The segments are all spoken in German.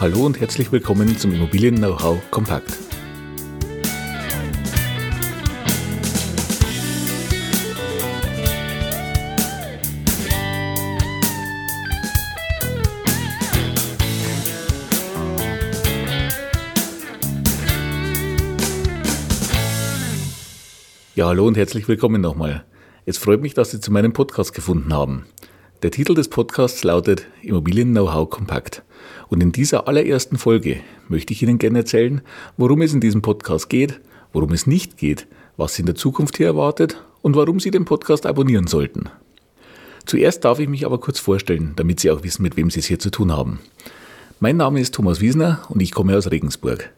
Hallo und herzlich willkommen zum Immobilien-Know-how Kompakt. Ja, hallo und herzlich willkommen nochmal. Es freut mich, dass Sie zu meinem Podcast gefunden haben. Der Titel des Podcasts lautet Immobilien-Know-how Kompakt. Und in dieser allerersten Folge möchte ich Ihnen gerne erzählen, worum es in diesem Podcast geht, worum es nicht geht, was Sie in der Zukunft hier erwartet und warum Sie den Podcast abonnieren sollten. Zuerst darf ich mich aber kurz vorstellen, damit Sie auch wissen, mit wem Sie es hier zu tun haben. Mein Name ist Thomas Wiesner und ich komme aus Regensburg.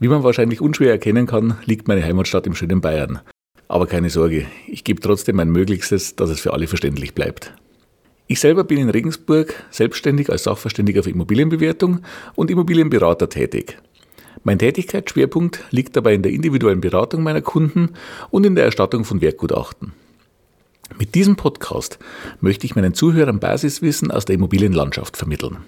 Wie man wahrscheinlich unschwer erkennen kann, liegt meine Heimatstadt im schönen Bayern. Aber keine Sorge, ich gebe trotzdem mein Möglichstes, dass es für alle verständlich bleibt. Ich selber bin in Regensburg selbstständig als Sachverständiger für Immobilienbewertung und Immobilienberater tätig. Mein Tätigkeitsschwerpunkt liegt dabei in der individuellen Beratung meiner Kunden und in der Erstattung von Werkgutachten. Mit diesem Podcast möchte ich meinen Zuhörern Basiswissen aus der Immobilienlandschaft vermitteln.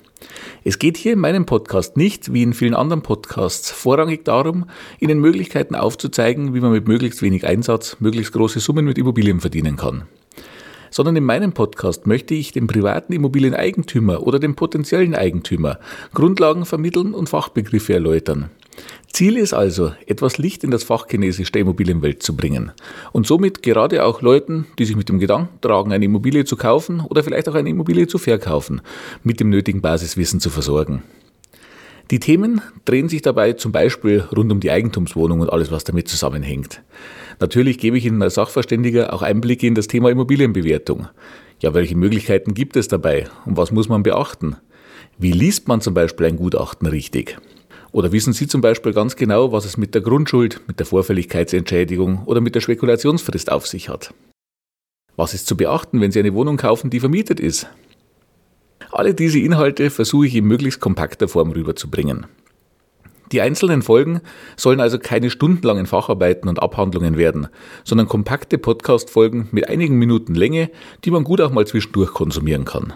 Es geht hier in meinem Podcast nicht, wie in vielen anderen Podcasts, vorrangig darum, Ihnen Möglichkeiten aufzuzeigen, wie man mit möglichst wenig Einsatz möglichst große Summen mit Immobilien verdienen kann sondern in meinem Podcast möchte ich dem privaten Immobilieneigentümer oder dem potenziellen Eigentümer Grundlagen vermitteln und Fachbegriffe erläutern. Ziel ist also, etwas Licht in das Fachchinesisch der Immobilienwelt zu bringen und somit gerade auch Leuten, die sich mit dem Gedanken tragen, eine Immobilie zu kaufen oder vielleicht auch eine Immobilie zu verkaufen, mit dem nötigen Basiswissen zu versorgen. Die Themen drehen sich dabei zum Beispiel rund um die Eigentumswohnung und alles, was damit zusammenhängt. Natürlich gebe ich Ihnen als Sachverständiger auch Einblicke in das Thema Immobilienbewertung. Ja, welche Möglichkeiten gibt es dabei und was muss man beachten? Wie liest man zum Beispiel ein Gutachten richtig? Oder wissen Sie zum Beispiel ganz genau, was es mit der Grundschuld, mit der Vorfälligkeitsentschädigung oder mit der Spekulationsfrist auf sich hat? Was ist zu beachten, wenn Sie eine Wohnung kaufen, die vermietet ist? Alle diese Inhalte versuche ich in möglichst kompakter Form rüberzubringen. Die einzelnen Folgen sollen also keine stundenlangen Facharbeiten und Abhandlungen werden, sondern kompakte Podcast-Folgen mit einigen Minuten Länge, die man gut auch mal zwischendurch konsumieren kann.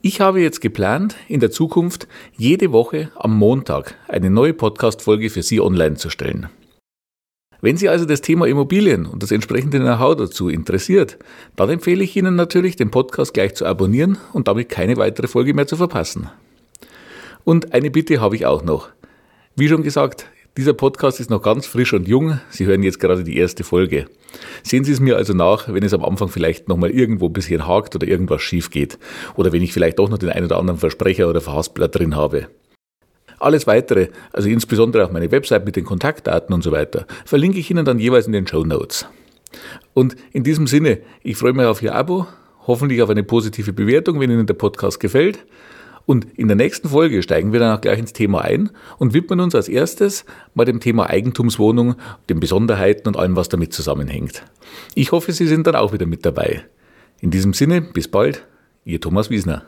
Ich habe jetzt geplant, in der Zukunft jede Woche am Montag eine neue Podcast-Folge für Sie online zu stellen. Wenn Sie also das Thema Immobilien und das entsprechende Know-how dazu interessiert, dann empfehle ich Ihnen natürlich, den Podcast gleich zu abonnieren und damit keine weitere Folge mehr zu verpassen. Und eine Bitte habe ich auch noch. Wie schon gesagt, dieser Podcast ist noch ganz frisch und jung. Sie hören jetzt gerade die erste Folge. Sehen Sie es mir also nach, wenn es am Anfang vielleicht nochmal irgendwo ein bisschen hakt oder irgendwas schief geht. Oder wenn ich vielleicht doch noch den einen oder anderen Versprecher oder Verhaspler drin habe. Alles weitere, also insbesondere auch meine Website mit den Kontaktdaten und so weiter, verlinke ich Ihnen dann jeweils in den Show Notes. Und in diesem Sinne, ich freue mich auf Ihr Abo, hoffentlich auf eine positive Bewertung, wenn Ihnen der Podcast gefällt. Und in der nächsten Folge steigen wir dann auch gleich ins Thema ein und widmen uns als erstes mal dem Thema Eigentumswohnung, den Besonderheiten und allem, was damit zusammenhängt. Ich hoffe, Sie sind dann auch wieder mit dabei. In diesem Sinne, bis bald, Ihr Thomas Wiesner.